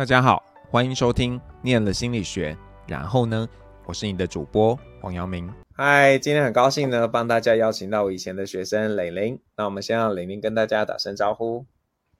大家好，欢迎收听念了心理学。然后呢，我是你的主播黄阳明。嗨，今天很高兴呢，帮大家邀请到我以前的学生玲玲。那我们先让玲玲跟大家打声招呼。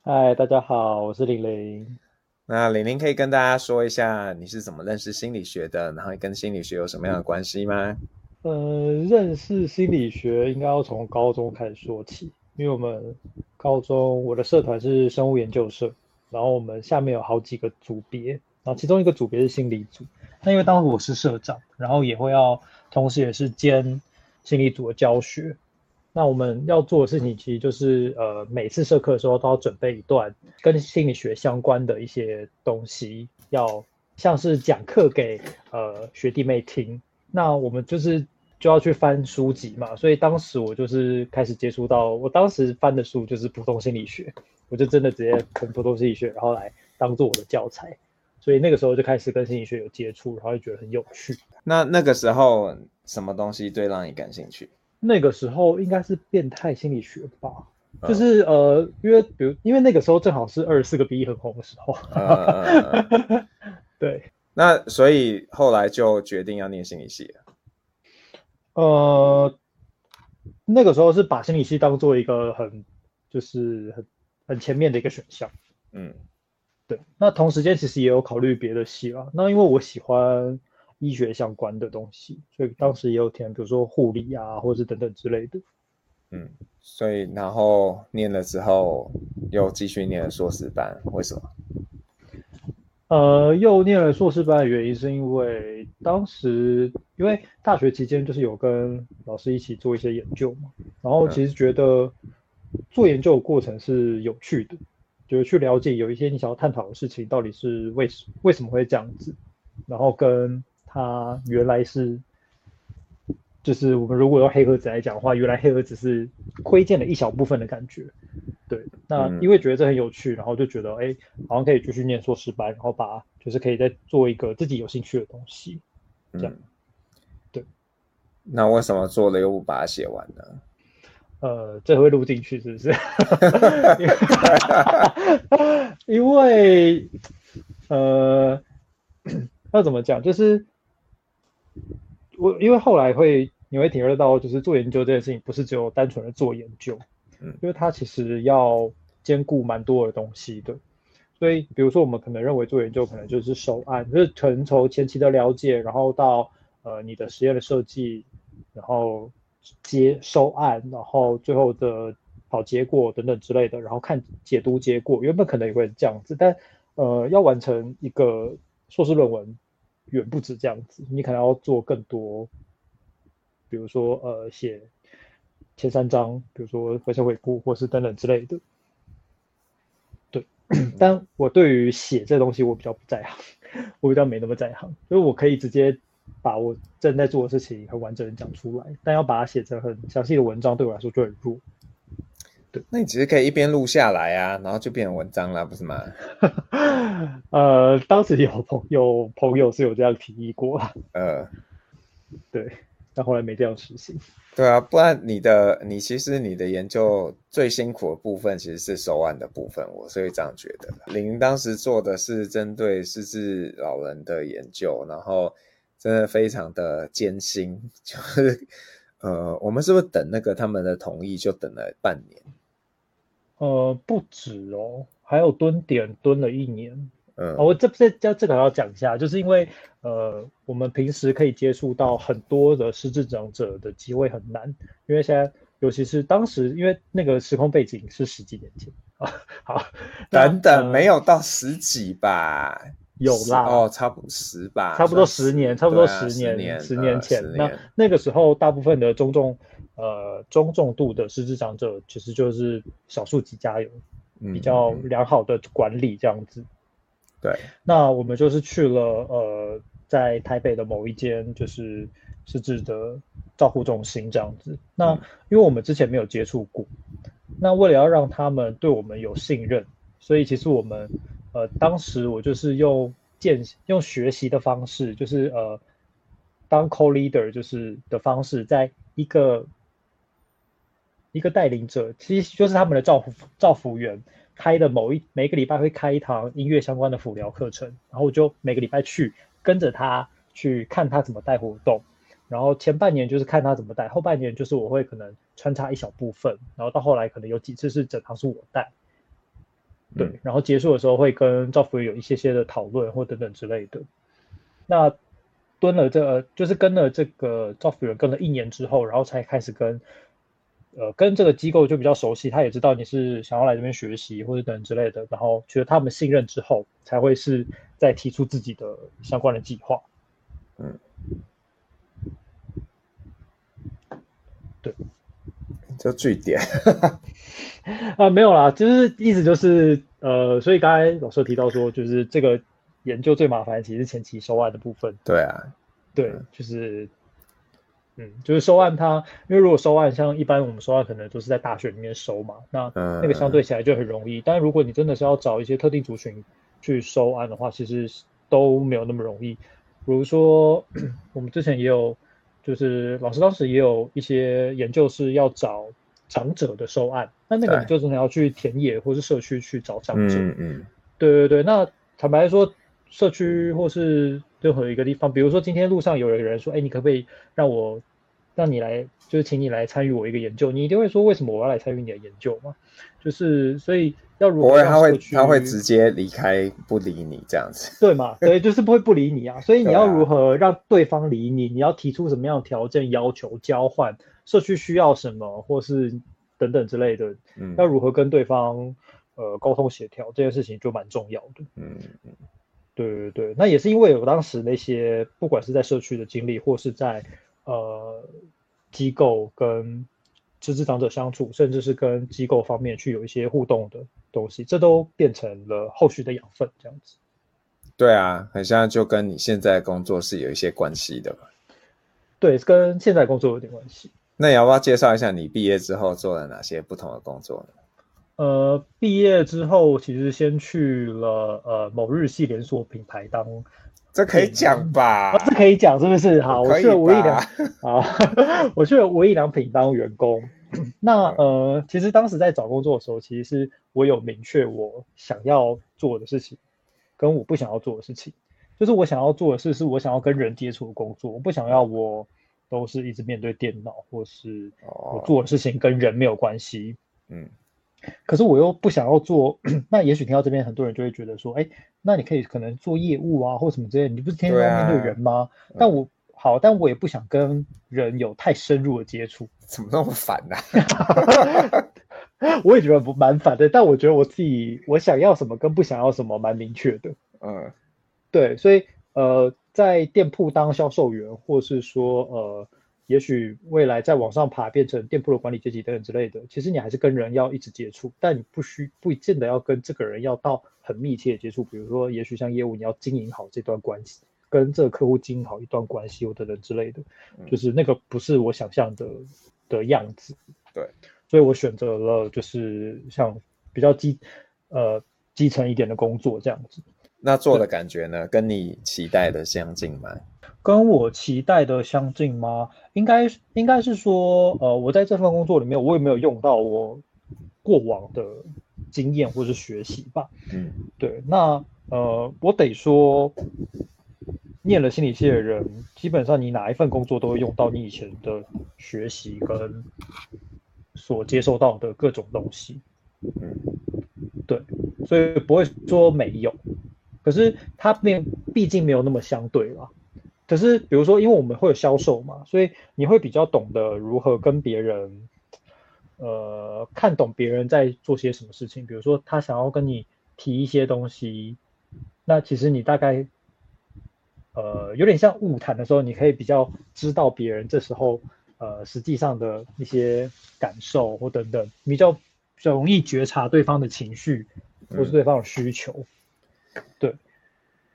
嗨，大家好，我是玲玲。那玲玲可以跟大家说一下你是怎么认识心理学的，然后跟心理学有什么样的关系吗？呃，认识心理学应该要从高中开始说起，因为我们高中我的社团是生物研究社。然后我们下面有好几个组别，然后其中一个组别是心理组。那因为当时我是社长，然后也会要同时也是兼心理组的教学。那我们要做的事情其实就是，呃，每次社课的时候都要准备一段跟心理学相关的一些东西，要像是讲课给呃学弟妹听。那我们就是就要去翻书籍嘛，所以当时我就是开始接触到，我当时翻的书就是普通心理学。我就真的直接啃普通心理学，然后来当做我的教材，所以那个时候就开始跟心理学有接触，然后就觉得很有趣。那那个时候什么东西最让你感兴趣？那个时候应该是变态心理学吧，嗯、就是呃，因为比如因为那个时候正好是二十四个 B 很红的时候，嗯、对。那所以后来就决定要念心理系了。呃，那个时候是把心理系当做一个很就是很。很前面的一个选项，嗯，对。那同时间其实也有考虑别的系啦。那因为我喜欢医学相关的东西，所以当时也有填，比如说护理啊，或者是等等之类的。嗯，所以然后念了之后又继续念了硕士班，为什么？呃，又念了硕士班的原因是因为当时因为大学期间就是有跟老师一起做一些研究嘛，然后其实觉得。嗯做研究的过程是有趣的，就是去了解有一些你想要探讨的事情到底是为什为什么会这样子，然后跟它原来是，就是我们如果用黑盒子来讲的话，原来黑盒子是窥见了一小部分的感觉，对。那因为觉得这很有趣，然后就觉得哎，好像可以继续念硕士班，然后把就是可以再做一个自己有兴趣的东西，这样。对。那为什么做了又不把它写完呢？呃，这会录进去是不是？因为，呃，要怎么讲？就是我因为后来会你会体会到，就是做研究这件事情不是只有单纯的做研究，嗯，因为它其实要兼顾蛮多的东西的。所以，比如说我们可能认为做研究可能就是收案，就是可能从前期的了解，然后到呃你的实验的设计，然后。接收案，然后最后的好结果等等之类的，然后看解读结果，原本可能也会这样子，但呃，要完成一个硕士论文，远不止这样子，你可能要做更多，比如说呃，写前三章，比如说回声回顾，或是等等之类的。对，但我对于写这东西我比较不在行，我比较没那么在行，所以我可以直接。把我正在做的事情很完整的讲出来，但要把它写成很详细的文章，对我来说就很弱。对，那你其实可以一边录下来啊，然后就变成文章了，不是吗？呃，当时有朋有朋友是有这样提议过，呃，对，但后来没这样实行。对啊，不然你的你其实你的研究最辛苦的部分其实是手案的部分，我所以这样觉得。林当时做的是针对失智老人的研究，然后。真的非常的艰辛，就是呃，我们是不是等那个他们的同意就等了半年？呃，不止哦，还有蹲点蹲了一年。嗯，我这这这这个要讲一下，就是因为呃，我们平时可以接触到很多的失智长者的机会很难，因为现在尤其是当时，因为那个时空背景是十几年前 啊，好，等等，呃，没有到十几吧。有啦，哦，差不多十吧，差不多十年，差不多十年，十年，十年前。呃、那那个时候，大部分的中重，呃，中重度的失智长者，其实就是少数几家有比较良好的管理这样子。嗯、对，那我们就是去了，呃，在台北的某一间就是失智的照护中心这样子。那因为我们之前没有接触过，那为了要让他们对我们有信任，所以其实我们。呃，当时我就是用见用学习的方式，就是呃，当 co-leader 就是的方式，在一个一个带领者，其实就是他们的照服照服员，开的某一每个礼拜会开一堂音乐相关的辅疗课程，然后我就每个礼拜去跟着他去看他怎么带活动，然后前半年就是看他怎么带，后半年就是我会可能穿插一小部分，然后到后来可能有几次是整堂是我带，对，然后结束的时候会跟赵福有一些些的讨论或等等之类的。那蹲了这个，就是跟了这个赵福元跟了一年之后，然后才开始跟。呃，跟这个机构就比较熟悉，他也知道你是想要来这边学习或者等之类的，然后觉得他们信任之后，才会是再提出自己的相关的计划。嗯，对，就据点 啊，没有啦，就是意思就是呃，所以刚才老师提到说，就是这个研究最麻烦，其实是前期收案的部分。对啊，对，就是。嗯，就是收案它，因为如果收案像一般我们收案可能都是在大学里面收嘛，那那个相对起来就很容易。嗯、但如果你真的是要找一些特定族群去收案的话，其实都没有那么容易。比如说 我们之前也有，就是老师当时也有一些研究是要找长者的收案，那那个你就真的要去田野或是社区去找长者。嗯嗯，对对对。那坦白说，社区或是任何一个地方，比如说今天路上有人说，哎，你可不可以让我？让你来，就是请你来参与我一个研究，你一定会说，为什么我要来参与你的研究嘛？就是所以要如何他会他会直接离开不理你这样子，对嘛？对，就是不会不理你啊。所以你要如何让对方理你？你要提出什么样的条件要求交换？社区需要什么，或是等等之类的，嗯，要如何跟对方呃沟通协调这件事情就蛮重要的。嗯嗯，对对对，那也是因为我当时那些不管是在社区的经历，或是在呃，机构跟失智长者相处，甚至是跟机构方面去有一些互动的东西，这都变成了后续的养分，这样子。对啊，很像就跟你现在工作是有一些关系的嘛。对，跟现在工作有点关系。那你要不要介绍一下你毕业之后做了哪些不同的工作呢？呃，毕业之后其实先去了呃某日系连锁品牌当。这可以讲吧？这可以讲是不是？好，我去了无印良，好，我去了无印良品当员工。那呃，其实当时在找工作的时候，其实是我有明确我想要做的事情，跟我不想要做的事情。就是我想要做的事，是我想要跟人接触的工作，我不想要我都是一直面对电脑，或是我做的事情跟人没有关系。嗯。可是我又不想要做，那也许听到这边很多人就会觉得说，哎，那你可以可能做业务啊，或什么之类的，你不是天天要面对人吗？啊、但我好，但我也不想跟人有太深入的接触。怎么那么烦呢、啊？我也觉得不蛮烦的，但我觉得我自己我想要什么跟不想要什么蛮明确的。嗯，对，所以呃，在店铺当销售员，或是说呃。也许未来再往上爬，变成店铺的管理阶级等等之类的，其实你还是跟人要一直接触，但你不需不见得要跟这个人要到很密切的接触。比如说，也许像业务，你要经营好这段关系，跟这个客户经营好一段关系，或等等之类的，就是那个不是我想象的的样子。对，所以我选择了就是像比较基呃基层一点的工作这样子。那做的感觉呢，跟你期待的相近吗？跟我期待的相近吗？应该应该是说，呃，我在这份工作里面，我也没有用到我过往的经验或是学习吧。嗯，对。那呃，我得说，念了心理系的人，基本上你哪一份工作都会用到你以前的学习跟所接受到的各种东西。嗯，对，所以不会说没有。可是它并毕竟没有那么相对啦。可是比如说，因为我们会有销售嘛，所以你会比较懂得如何跟别人，呃，看懂别人在做些什么事情。比如说，他想要跟你提一些东西，那其实你大概，呃，有点像晤谈的时候，你可以比较知道别人这时候，呃，实际上的一些感受或等等，比较比较容易觉察对方的情绪或是对方的需求。嗯对，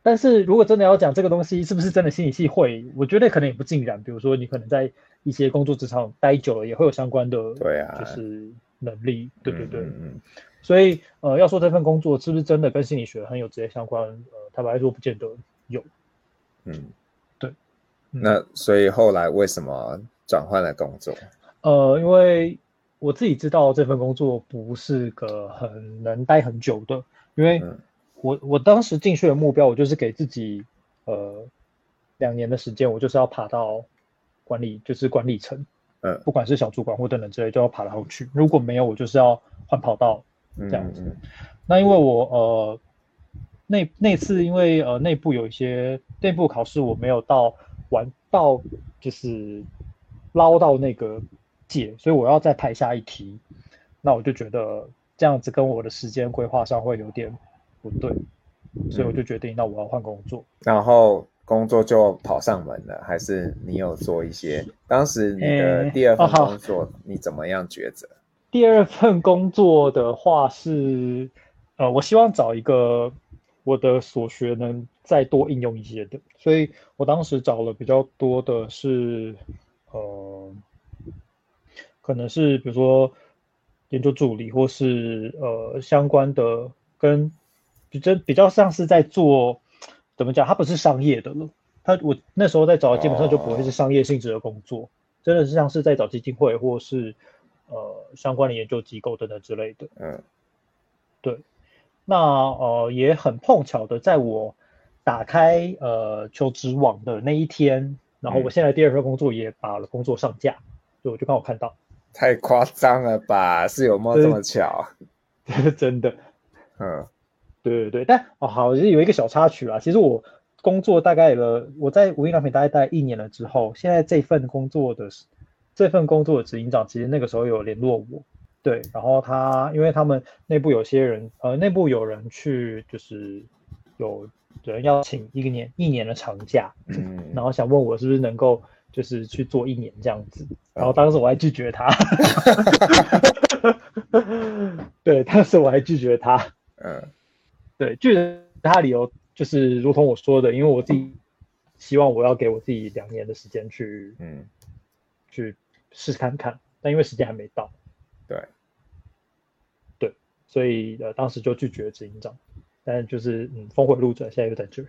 但是如果真的要讲这个东西是不是真的心理系会，我觉得可能也不尽然。比如说你可能在一些工作职场待久了，也会有相关的，对啊，就是能力，对对对。嗯，所以呃，要说这份工作是不是真的跟心理学很有直接相关，呃，坦白说不见得有。嗯，对。那所以后来为什么转换了工作？呃，因为我自己知道这份工作不是个很能待很久的，因为我我当时进去的目标，我就是给自己呃两年的时间，我就是要爬到管理，就是管理层，嗯，不管是小主管或等等之类，就要爬上去。如果没有，我就是要换跑道这样子。嗯嗯、那因为我呃那那次因为呃内部有一些内部考试，我没有到完到就是捞到那个。解，所以我要再排下一题，那我就觉得这样子跟我的时间规划上会有点不对，所以我就决定，那我要换工作。然后工作就跑上门了，还是你有做一些？当时你的第二份工作你怎么样抉择？第二份工作的话是，呃，我希望找一个我的所学能再多应用一些的，所以我当时找了比较多的是，呃。可能是比如说研究助理，或是呃相关的跟比较比较像是在做怎么讲？它不是商业的了。他我那时候在找，基本上就不会是商业性质的工作，真的是像是在找基金会或是呃相关的研究机构等等之类的。嗯，对。那呃也很碰巧的，在我打开呃求职网的那一天，然后我现在第二份工作也把了工作上架，所以我就刚好看到。太夸张了吧？是有没有这么巧？真的，嗯，对对对，但哦好，就是有一个小插曲啦。其实我工作大概了，我在无印良品大概待一年了之后，现在这份工作的这份工作的执行长，其实那个时候有联络我，对，然后他因为他们内部有些人，呃，内部有人去，就是有人要请一个年一年的长假，嗯，然后想问我是不是能够。就是去做一年这样子，然后当时我还拒绝他 对，当时我还拒绝他，嗯，对，拒绝他的理由就是如同我说的，因为我自己希望我要给我自己两年的时间去，嗯，去试试看看，但因为时间还没到，对，对，所以呃当时就拒绝了执行长。但就是嗯，峰回路转，现在又在这儿。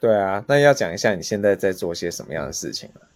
对啊，那要讲一下你现在在做些什么样的事情了？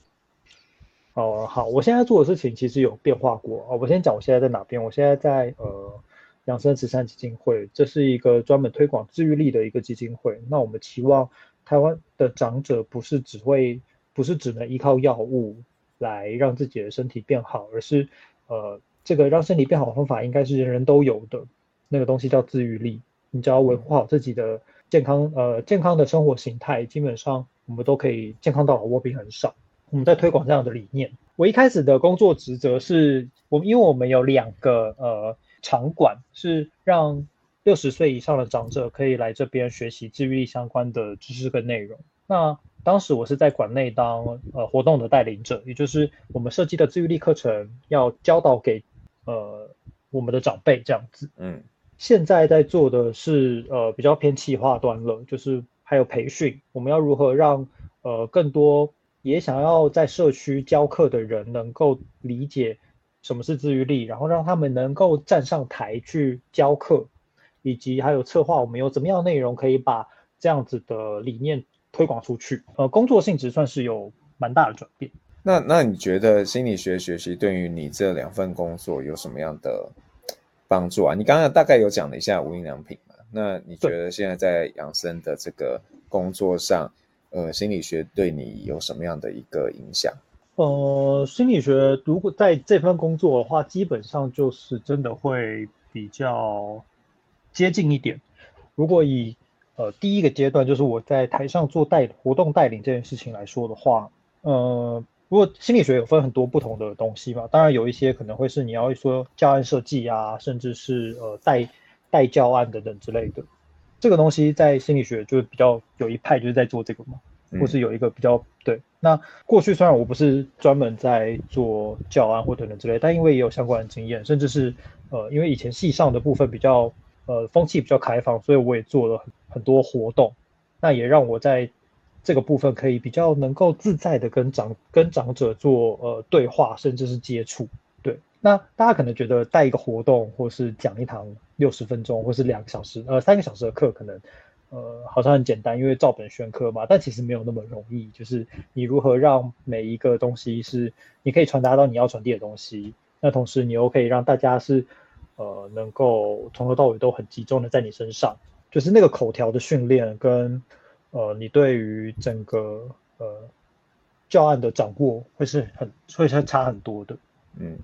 哦，好，我现在做的事情其实有变化过哦。我先讲我现在在哪边。我现在在呃养生慈善基金会，这是一个专门推广治愈力的一个基金会。那我们期望台湾的长者不是只会不是只能依靠药物来让自己的身体变好，而是呃这个让身体变好的方法应该是人人都有的那个东西叫自愈力。你只要维护好自己的健康，呃健康的生活形态，基本上我们都可以健康到老，卧病很少。我们在推广这样的理念。我一开始的工作职责是，我因为我们有两个呃场馆，是让六十岁以上的长者可以来这边学习自愈力相关的知识跟内容。那当时我是在馆内当呃活动的带领者，也就是我们设计的自愈力课程要教导给呃我们的长辈这样子。嗯，现在在做的是呃比较偏企划端了，就是还有培训，我们要如何让呃更多。也想要在社区教课的人能够理解什么是自愈力，然后让他们能够站上台去教课，以及还有策划我们有怎么样内容可以把这样子的理念推广出去。呃，工作性质算是有蛮大的转变。那那你觉得心理学学习对于你这两份工作有什么样的帮助啊？你刚刚大概有讲了一下无印良品嘛？那你觉得现在在养生的这个工作上？呃，心理学对你有什么样的一个影响？呃，心理学如果在这份工作的话，基本上就是真的会比较接近一点。如果以呃第一个阶段，就是我在台上做带活动带领这件事情来说的话，呃，如果心理学有分很多不同的东西嘛，当然有一些可能会是你要说教案设计啊，甚至是呃带带教案等等之类的。这个东西在心理学就是比较有一派就是在做这个嘛，或是有一个比较对。那过去虽然我不是专门在做教案或等等之类，但因为也有相关的经验，甚至是呃，因为以前系上的部分比较呃风气比较开放，所以我也做了很很多活动，那也让我在这个部分可以比较能够自在的跟长跟长者做呃对话，甚至是接触。对，那大家可能觉得带一个活动或是讲一堂。六十分钟或是两个小时，呃，三个小时的课可能，呃，好像很简单，因为照本宣科嘛。但其实没有那么容易，就是你如何让每一个东西是你可以传达到你要传递的东西，那同时你又可以让大家是呃能够从头到尾都很集中的在你身上，就是那个口条的训练跟呃你对于整个呃教案的掌握会是很会是差很多的。嗯，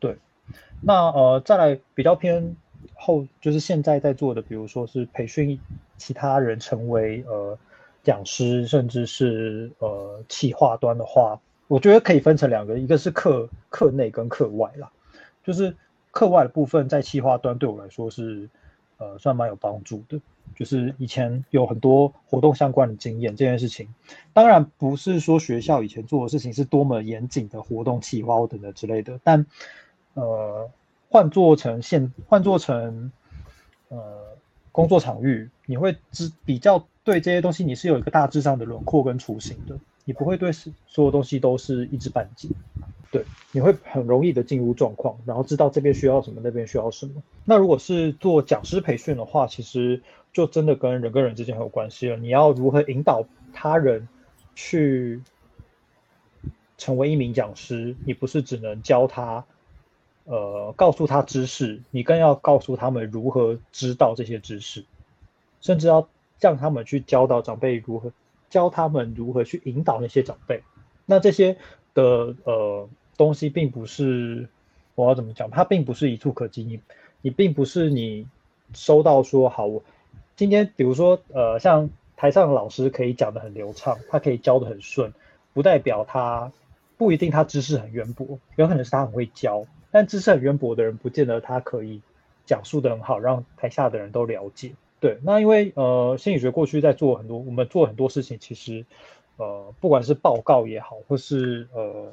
对。那呃再来比较偏后就是现在在做的，比如说是培训其他人成为呃。讲师甚至是呃企划端的话，我觉得可以分成两个，一个是课课内跟课外啦。就是课外的部分，在企划端对我来说是呃算蛮有帮助的。就是以前有很多活动相关的经验，这件事情当然不是说学校以前做的事情是多么严谨的活动企划等等之类的，但呃换做成现换做成呃工作场域，你会知比较。对这些东西，你是有一个大致上的轮廓跟雏形的，你不会对所有东西都是一知半解。对，你会很容易的进入状况，然后知道这边需要什么，那边需要什么。那如果是做讲师培训的话，其实就真的跟人跟人之间很有关系了。你要如何引导他人去成为一名讲师？你不是只能教他，呃，告诉他知识，你更要告诉他们如何知道这些知识，甚至要。让他们去教导长辈如何，教他们如何去引导那些长辈。那这些的呃东西，并不是我要怎么讲，它并不是一触可及。你你并不是你收到说好，我今天比如说呃，像台上的老师可以讲得很流畅，他可以教得很顺，不代表他不一定他知识很渊博，有可能是他很会教，但知识很渊博的人，不见得他可以讲述的很好，让台下的人都了解。对，那因为呃，心理学过去在做很多，我们做很多事情，其实呃，不管是报告也好，或是呃，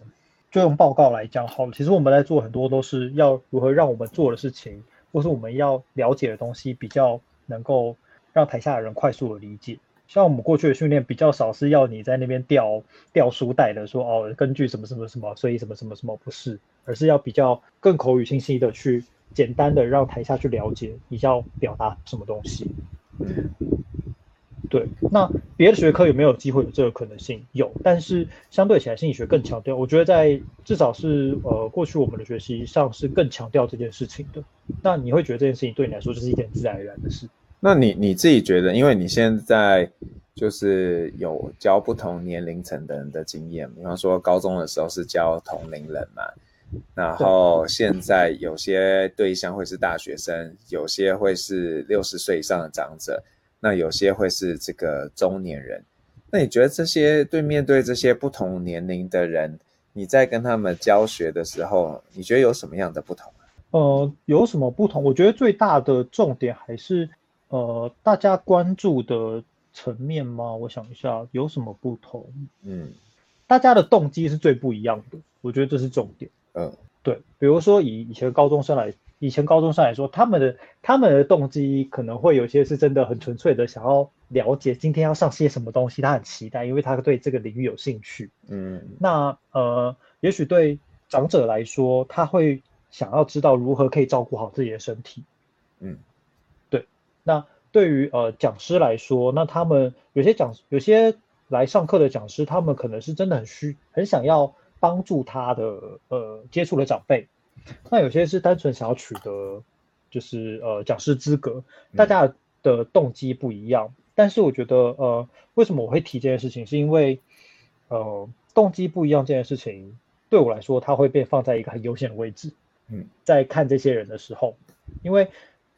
就用报告来讲好了，其实我们在做很多都是要如何让我们做的事情，或是我们要了解的东西，比较能够让台下的人快速的理解。像我们过去的训练比较少是要你在那边调调书袋的，说哦，根据什么什么什么，所以什么什么什么不是，而是要比较更口语清晰的去。简单的让台下去了解你要表达什么东西。对，那别的学科有没有机会有这个可能性？有，但是相对起来，心理学更强调。我觉得在至少是呃过去我们的学习上是更强调这件事情的。那你会觉得这件事情对你来说就是一件自然而然的事？那你你自己觉得，因为你现在就是有教不同年龄层的人的经验，比方说高中的时候是教同龄人嘛。然后现在有些对象会是大学生，有些会是六十岁以上的长者，那有些会是这个中年人。那你觉得这些对面对这些不同年龄的人，你在跟他们教学的时候，你觉得有什么样的不同？呃，有什么不同？我觉得最大的重点还是呃，大家关注的层面吗？我想一下，有什么不同？嗯，大家的动机是最不一样的，我觉得这是重点。嗯，对，比如说以以前高中生来，以前高中生来说，他们的他们的动机可能会有些是真的很纯粹的，想要了解今天要上些什么东西，他很期待，因为他对这个领域有兴趣。嗯，那呃，也许对长者来说，他会想要知道如何可以照顾好自己的身体。嗯，对。那对于呃讲师来说，那他们有些讲有些来上课的讲师，他们可能是真的很需很想要。帮助他的呃接触的长辈，那有些是单纯想要取得就是呃讲师资格，大家的动机不一样。嗯、但是我觉得呃为什么我会提这件事情，是因为呃动机不一样这件事情对我来说，它会被放在一个很优先的位置。嗯，在看这些人的时候，因为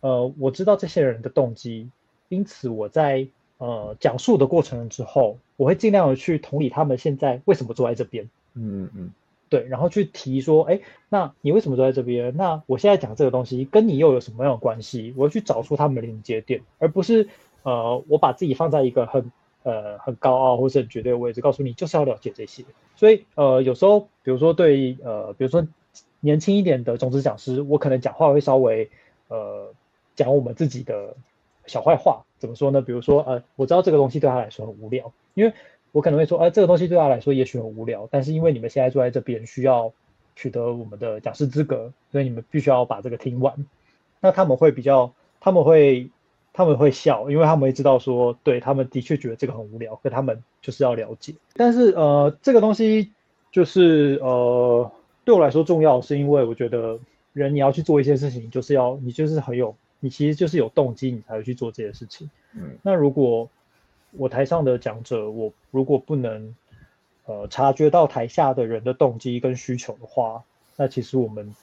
呃我知道这些人的动机，因此我在呃讲述的过程之后，我会尽量的去同理他们现在为什么坐在这边。嗯嗯嗯，对，然后去提说，哎，那你为什么坐在这边？那我现在讲这个东西跟你又有什么样的关系？我要去找出他们的连接点，而不是呃，我把自己放在一个很呃很高傲或是很绝对的位置，告诉你就是要了解这些。所以呃，有时候比如说对呃，比如说年轻一点的种子讲师，我可能讲话会稍微呃讲我们自己的小坏话，怎么说呢？比如说呃，我知道这个东西对他来说很无聊，因为。我可能会说，哎，这个东西对他来说也许很无聊，但是因为你们现在坐在这边，需要取得我们的讲师资格，所以你们必须要把这个听完。那他们会比较，他们会，他们会笑，因为他们会知道说，对，他们的确觉得这个很无聊，可他们就是要了解。但是，呃，这个东西就是，呃，对我来说重要，是因为我觉得人你要去做一些事情，就是要你就是很有，你其实就是有动机，你才会去做这些事情。嗯，那如果我台上的讲者，我如果不能呃察觉到台下的人的动机跟需求的话，那其实我们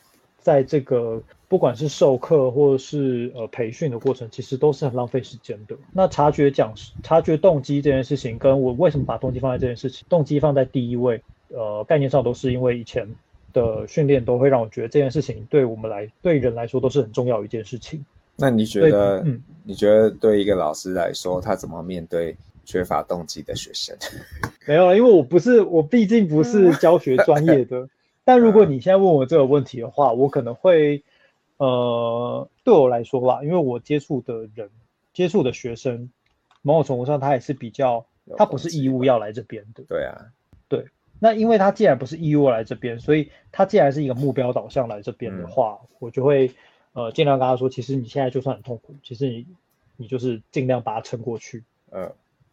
在这个不管是授课或者是呃培训的过程，其实都是很浪费时间的。那察觉讲察觉动机这件事情，跟我为什么把动机放在这件事情，动机放在第一位，呃，概念上都是因为以前的训练都会让我觉得这件事情对我们来对人来说都是很重要一件事情。那你觉得，嗯，你觉得对一个老师来说，他怎么面对缺乏动机的学生？没有，因为我不是，我毕竟不是教学专业的。但如果你现在问我这个问题的话，我可能会，呃，对我来说吧，因为我接触的人、接触的学生，某种程度上他也是比较，他不是义务要来这边的。对啊，对。那因为他既然不是义务来这边，所以他既然是一个目标导向来这边的话，嗯、我就会。呃，尽量跟他说，其实你现在就算很痛苦，其实你你就是尽量把它撑过去，呃，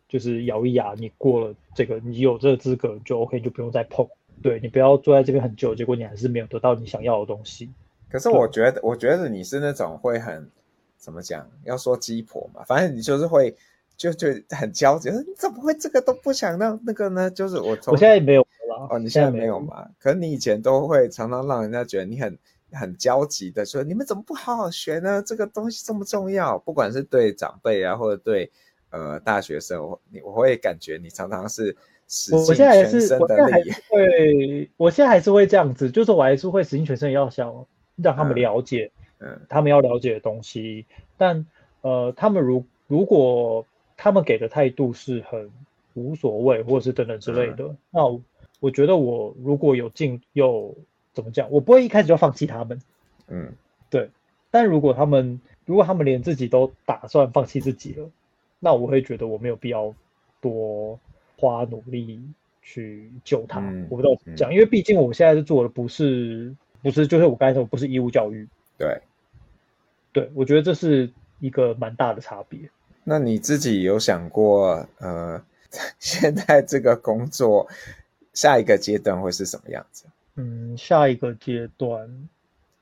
就是咬一牙，你过了这个，你有这个资格就 OK，就不用再碰。对，你不要坐在这边很久，结果你还是没有得到你想要的东西。可是我觉得，我觉得你是那种会很怎么讲？要说鸡婆嘛，反正你就是会就就很焦急，你怎么会这个都不想让那个呢？就是我从我现在也没有了哦，你现在没有嘛？可是你以前都会常常让人家觉得你很。很焦急的说：“你们怎么不好好学呢？这个东西这么重要，不管是对长辈啊，或者对呃大学生，我你我会感觉你常常是使尽全身的力。会，我现在还是会这样子，就是我还是会使尽全身，要想让他们了解，嗯，嗯他们要了解的东西。但呃，他们如如果他们给的态度是很无所谓，或者是等等之类的，嗯、那我，我觉得我如果有进有。怎么讲？我不会一开始就放弃他们，嗯，对。但如果他们如果他们连自己都打算放弃自己了，那我会觉得我没有必要多花努力去救他。嗯、我不知道怎么讲，嗯、因为毕竟我现在是做的不是不是就是我刚才说不是义务教育，对，对，我觉得这是一个蛮大的差别。那你自己有想过，呃，现在这个工作下一个阶段会是什么样子？嗯，下一个阶段，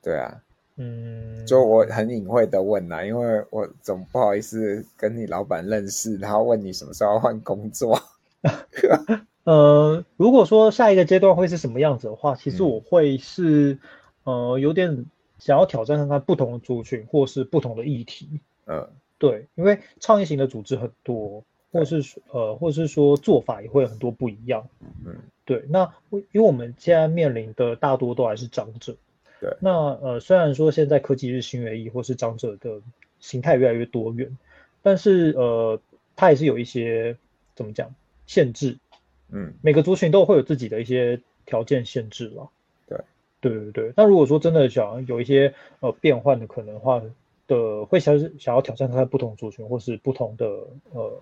对啊，嗯，就我很隐晦的问啦，因为我总不好意思跟你老板认识，然后问你什么时候要换工作。呃，如果说下一个阶段会是什么样子的话，其实我会是，嗯、呃，有点想要挑战看看不同的族群或是不同的议题。嗯，对，因为创意型的组织很多，或是说呃，或是说做法也会很多不一样。嗯。对，那因为我们现在面临的大多都还是长者。对，那呃，虽然说现在科技日新月异，或是长者的形态越来越多元，但是呃，它也是有一些怎么讲限制。嗯，每个族群都会有自己的一些条件限制了。对，对对对。那如果说真的想有一些呃变换的可能的话的，会想想要挑战看不同族群或是不同的呃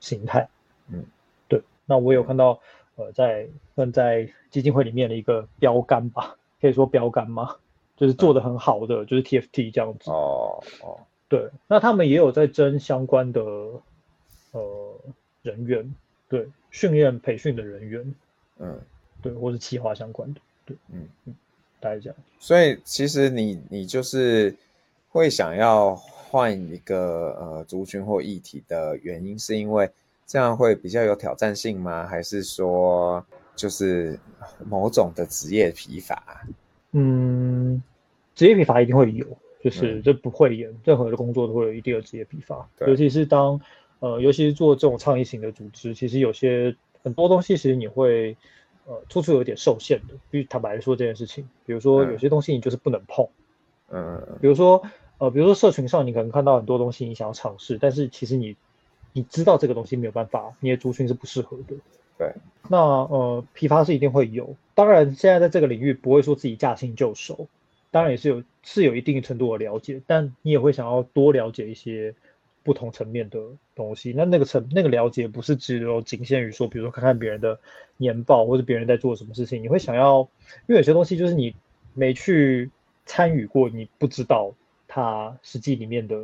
形态。嗯，对。那我有看到。呃，在嗯在基金会里面的一个标杆吧，可以说标杆吗？就是做的很好的，嗯、就是 TFT 这样子。哦哦，对，那他们也有在争相关的呃人员，对，训练培训的人员，嗯，对，或是企划相关的，对，嗯嗯，大概这样。所以其实你你就是会想要换一个呃族群或议题的原因，是因为。这样会比较有挑战性吗？还是说就是某种的职业疲乏？嗯，职业疲乏一定会有，就是这不会演，任何的工作都会有一定的职业疲乏。尤其是当呃，尤其是做这种创意型的组织，其实有些很多东西，其实你会呃，处处有点受限的。比如坦白来说这件事情，比如说有些东西你就是不能碰。嗯。比如说呃，比如说社群上你可能看到很多东西，你想要尝试，但是其实你。你知道这个东西没有办法，你的族群是不适合的。对，那呃，批发是一定会有。当然，现在在这个领域不会说自己驾轻就熟，当然也是有是有一定程度的了解，但你也会想要多了解一些不同层面的东西。那那个层那个了解不是只有仅限于说，比如说看看别人的年报或者别人在做什么事情，你会想要，因为有些东西就是你没去参与过，你不知道它实际里面的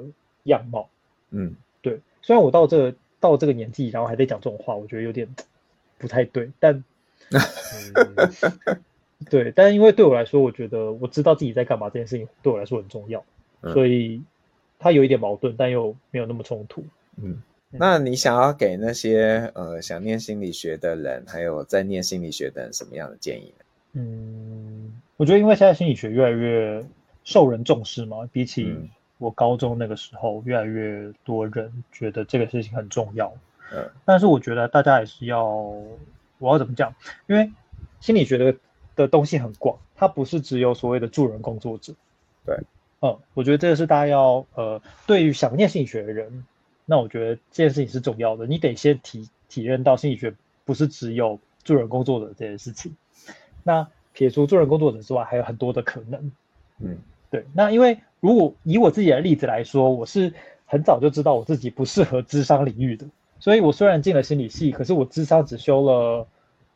样貌。嗯。对，虽然我到这个、到这个年纪，然后还在讲这种话，我觉得有点 不太对。但，嗯、对，但因为对我来说，我觉得我知道自己在干嘛这件事情对我来说很重要，嗯、所以它有一点矛盾，但又没有那么冲突。嗯，那你想要给那些呃想念心理学的人，还有在念心理学的人什么样的建议呢？嗯，我觉得因为现在心理学越来越受人重视嘛，比起我高中那个时候，越来越多人觉得这个事情很重要。嗯，但是我觉得大家也是要，我要怎么讲？因为心理学的的东西很广，它不是只有所谓的助人工作者。对，嗯，我觉得这个是大家要呃，对于想念心理学的人，那我觉得这件事情是重要的。你得先体体验到心理学不是只有助人工作者这件事情。那撇除助人工作者之外，还有很多的可能。嗯。对，那因为如果以我自己的例子来说，我是很早就知道我自己不适合智商领域的，所以我虽然进了心理系，可是我智商只修了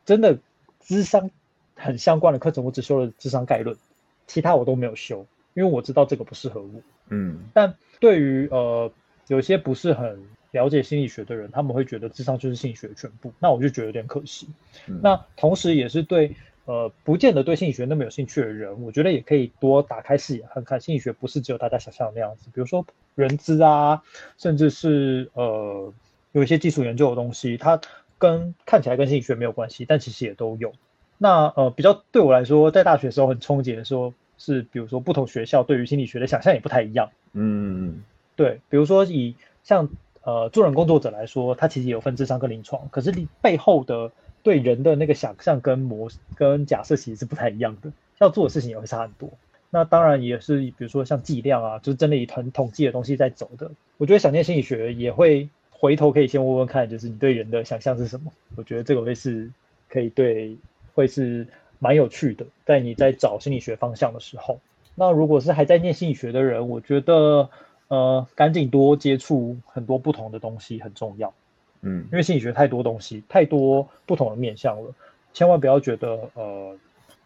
真的智商很相关的课程，我只修了智商概论，其他我都没有修，因为我知道这个不适合我。嗯，但对于呃有些不是很了解心理学的人，他们会觉得智商就是心理学的全部，那我就觉得有点可惜。嗯，那同时也是对。呃，不见得对心理学那么有兴趣的人，我觉得也可以多打开视野看看，心理学不是只有大家想象的那样子。比如说人资啊，甚至是呃有一些基础研究的东西，它跟看起来跟心理学没有关系，但其实也都有。那呃比较对我来说，在大学的时候很冲击的说，是比如说不同学校对于心理学的想象也不太一样。嗯，对，比如说以像呃助人工作者来说，它其实有分智商跟临床，可是你背后的。对人的那个想象跟模跟假设其实是不太一样的，要做的事情也会差很多。那当然也是，比如说像计量啊，就是真的以统统计的东西在走的。我觉得想念心理学也会回头可以先问问看，就是你对人的想象是什么？我觉得这个会是可以对，会是蛮有趣的，在你在找心理学方向的时候。那如果是还在念心理学的人，我觉得呃，赶紧多接触很多不同的东西很重要。嗯，因为心理学太多东西，太多不同的面向了，千万不要觉得呃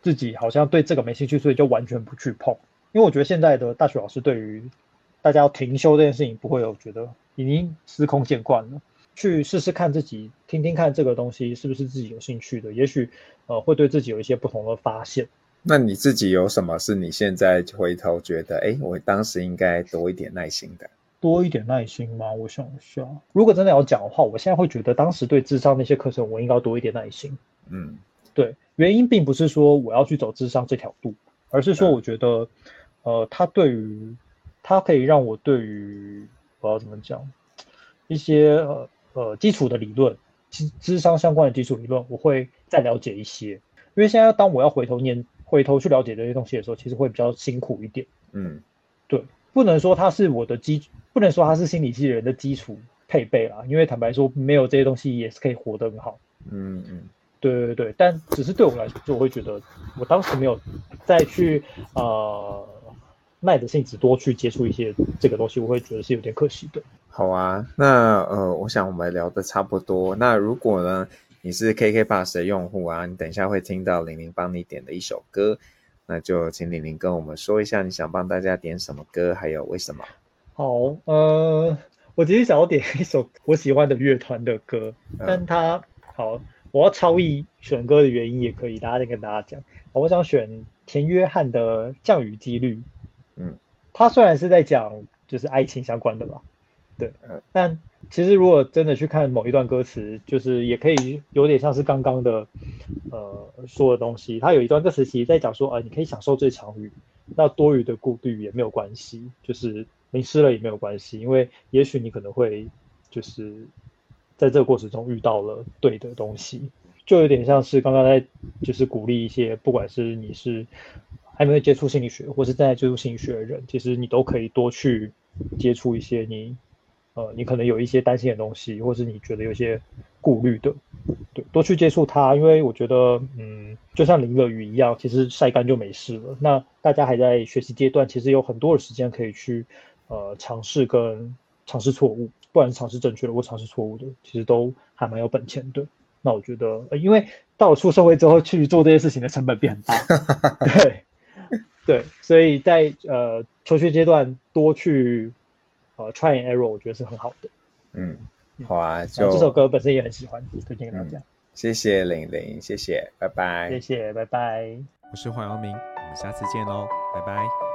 自己好像对这个没兴趣，所以就完全不去碰。因为我觉得现在的大学老师对于大家要停休这件事情，不会有觉得已经司空见惯了。去试试看自己，听听看这个东西是不是自己有兴趣的，也许呃会对自己有一些不同的发现。那你自己有什么是你现在回头觉得，哎，我当时应该多一点耐心的？多一点耐心吗？我想一下，如果真的要讲的话，我现在会觉得当时对智商那些课程，我应该多一点耐心。嗯，对，原因并不是说我要去走智商这条路，而是说我觉得，嗯、呃，它对于它可以让我对于我要怎么讲一些呃呃基础的理论，智智商相关的基础理论，我会再了解一些。因为现在当我要回头念、回头去了解这些东西的时候，其实会比较辛苦一点。嗯，对，不能说它是我的基。不能说它是心理系人的基础配备啦，因为坦白说，没有这些东西也是可以活得很好。嗯嗯，对对对，但只是对我来说，就我会觉得，我当时没有再去呃耐着性子多去接触一些这个东西，我会觉得是有点可惜的。好啊，那呃，我想我们聊的差不多。那如果呢，你是 KK Bus 的用户啊，你等一下会听到玲玲帮你点的一首歌，那就请玲玲跟我们说一下，你想帮大家点什么歌，还有为什么。好，呃，我其实想要点一首我喜欢的乐团的歌，但它好，我要超意选歌的原因也可以，大家再跟大家讲。我想选田约翰的《降雨几率》，嗯，他虽然是在讲就是爱情相关的吧，对，但其实如果真的去看某一段歌词，就是也可以有点像是刚刚的呃说的东西。它有一段歌词其实在讲说，呃，你可以享受这场雨，那多余的顾虑也没有关系，就是。淋湿了也没有关系，因为也许你可能会就是在这个过程中遇到了对的东西，就有点像是刚刚在就是鼓励一些，不管是你是还没有接触心理学，或是正在接触心理学的人，其实你都可以多去接触一些你呃你可能有一些担心的东西，或是你觉得有些顾虑的，对，多去接触它，因为我觉得嗯，就像淋了雨一样，其实晒干就没事了。那大家还在学习阶段，其实有很多的时间可以去。呃，尝试跟尝试错误，不管是尝试正确的或尝试错误的，其实都还蛮有本钱的。那我觉得，呃，因为到了出社会之后去做这些事情的成本变很大，对对，所以在呃求学阶段多去呃 try and error，我觉得是很好的。嗯，好啊，就这首歌本身也很喜欢，推荐给大家。谢谢玲玲，谢谢，拜拜，谢谢，拜拜。我是黄耀明，我们下次见喽，拜拜。